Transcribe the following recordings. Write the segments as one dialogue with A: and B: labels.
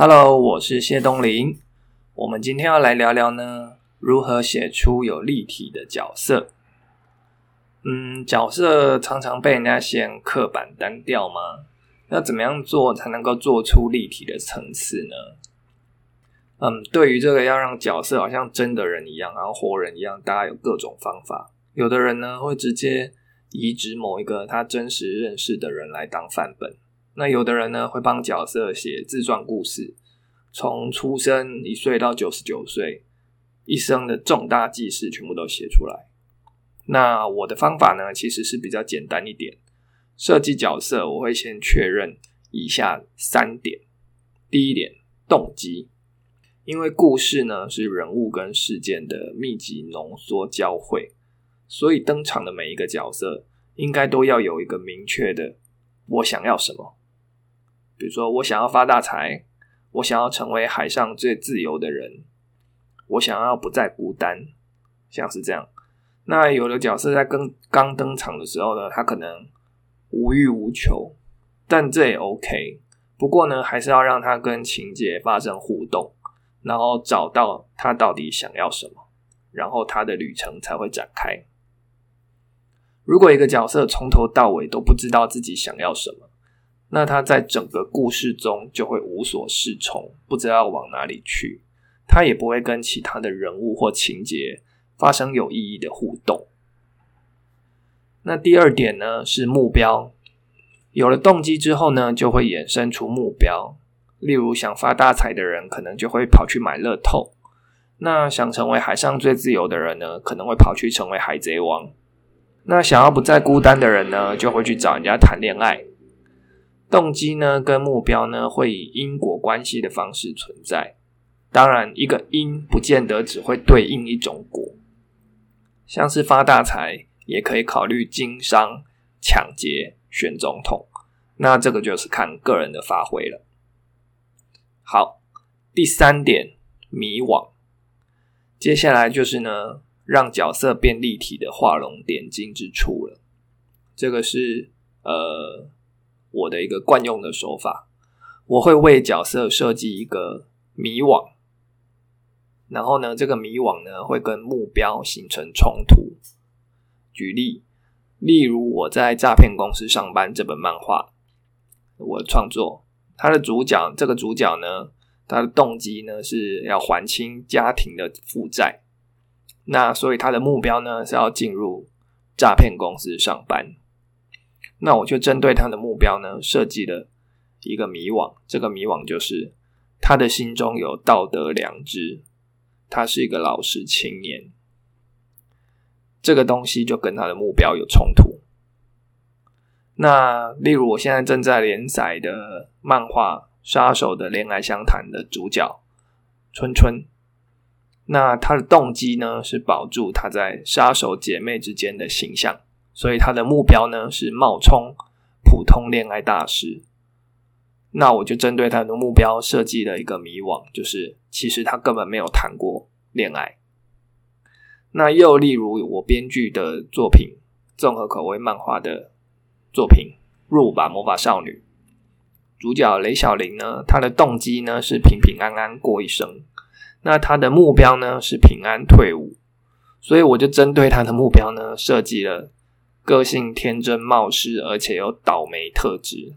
A: Hello，我是谢东林。我们今天要来聊聊呢，如何写出有立体的角色。嗯，角色常常被人家嫌刻板单调吗？要怎么样做才能够做出立体的层次呢？嗯，对于这个要让角色好像真的人一样，然后活人一样，大家有各种方法。有的人呢会直接移植某一个他真实认识的人来当范本。那有的人呢，会帮角色写自传故事，从出生一岁到九十九岁，一生的重大记事全部都写出来。那我的方法呢，其实是比较简单一点。设计角色，我会先确认以下三点：第一点，动机，因为故事呢是人物跟事件的密集浓缩交汇，所以登场的每一个角色应该都要有一个明确的我想要什么。比如说，我想要发大财，我想要成为海上最自由的人，我想要不再孤单，像是这样。那有的角色在跟刚登场的时候呢，他可能无欲无求，但这也 OK。不过呢，还是要让他跟情节发生互动，然后找到他到底想要什么，然后他的旅程才会展开。如果一个角色从头到尾都不知道自己想要什么，那他在整个故事中就会无所适从，不知道往哪里去。他也不会跟其他的人物或情节发生有意义的互动。那第二点呢是目标，有了动机之后呢，就会衍生出目标。例如想发大财的人，可能就会跑去买乐透；那想成为海上最自由的人呢，可能会跑去成为海贼王。那想要不再孤单的人呢，就会去找人家谈恋爱。动机呢，跟目标呢，会以因果关系的方式存在。当然，一个因不见得只会对应一种果，像是发大财，也可以考虑经商、抢劫、选总统。那这个就是看个人的发挥了。好，第三点，迷惘。接下来就是呢，让角色变立体的画龙点睛之处了。这个是呃。我的一个惯用的手法，我会为角色设计一个迷惘，然后呢，这个迷惘呢会跟目标形成冲突。举例，例如我在诈骗公司上班这本漫画，我创作，它的主角，这个主角呢，他的动机呢是要还清家庭的负债，那所以他的目标呢是要进入诈骗公司上班。那我就针对他的目标呢，设计了一个迷惘。这个迷惘就是他的心中有道德良知，他是一个老实青年。这个东西就跟他的目标有冲突。那例如我现在正在连载的漫画《杀手的恋爱相谈》的主角春春，那他的动机呢是保住他在杀手姐妹之间的形象。所以他的目标呢是冒充普通恋爱大师，那我就针对他的目标设计了一个迷惘，就是其实他根本没有谈过恋爱。那又例如我编剧的作品，综合口味漫画的作品《入吧魔法少女》，主角雷小玲呢，她的动机呢是平平安安过一生，那她的目标呢是平安退伍，所以我就针对她的目标呢设计了。个性天真冒失，而且有倒霉特质，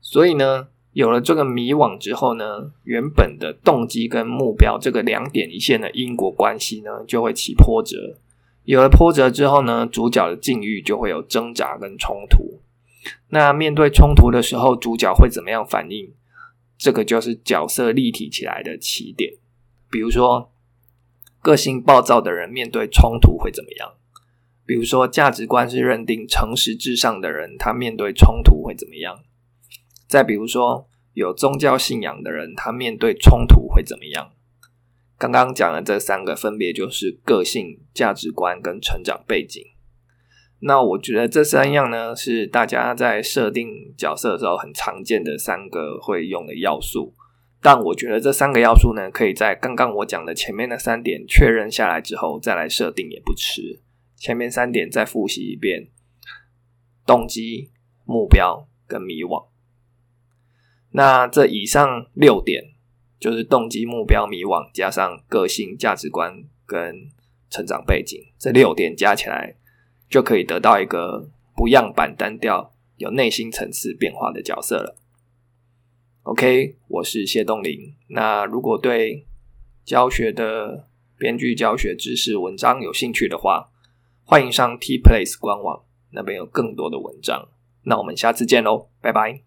A: 所以呢，有了这个迷惘之后呢，原本的动机跟目标这个两点一线的因果关系呢，就会起波折。有了波折之后呢，主角的境遇就会有挣扎跟冲突。那面对冲突的时候，主角会怎么样反应？这个就是角色立体起来的起点。比如说，个性暴躁的人面对冲突会怎么样？比如说，价值观是认定诚实至上的人，他面对冲突会怎么样？再比如说，有宗教信仰的人，他面对冲突会怎么样？刚刚讲的这三个，分别就是个性、价值观跟成长背景。那我觉得这三样呢，是大家在设定角色的时候很常见的三个会用的要素。但我觉得这三个要素呢，可以在刚刚我讲的前面的三点确认下来之后，再来设定也不迟。前面三点再复习一遍：动机、目标跟迷惘。那这以上六点，就是动机、目标、迷惘，加上个性、价值观跟成长背景，这六点加起来，就可以得到一个不样板、单调、有内心层次变化的角色了。OK，我是谢东林。那如果对教学的编剧教学知识文章有兴趣的话，欢迎上 T Place 官网，那边有更多的文章。那我们下次见喽，拜拜。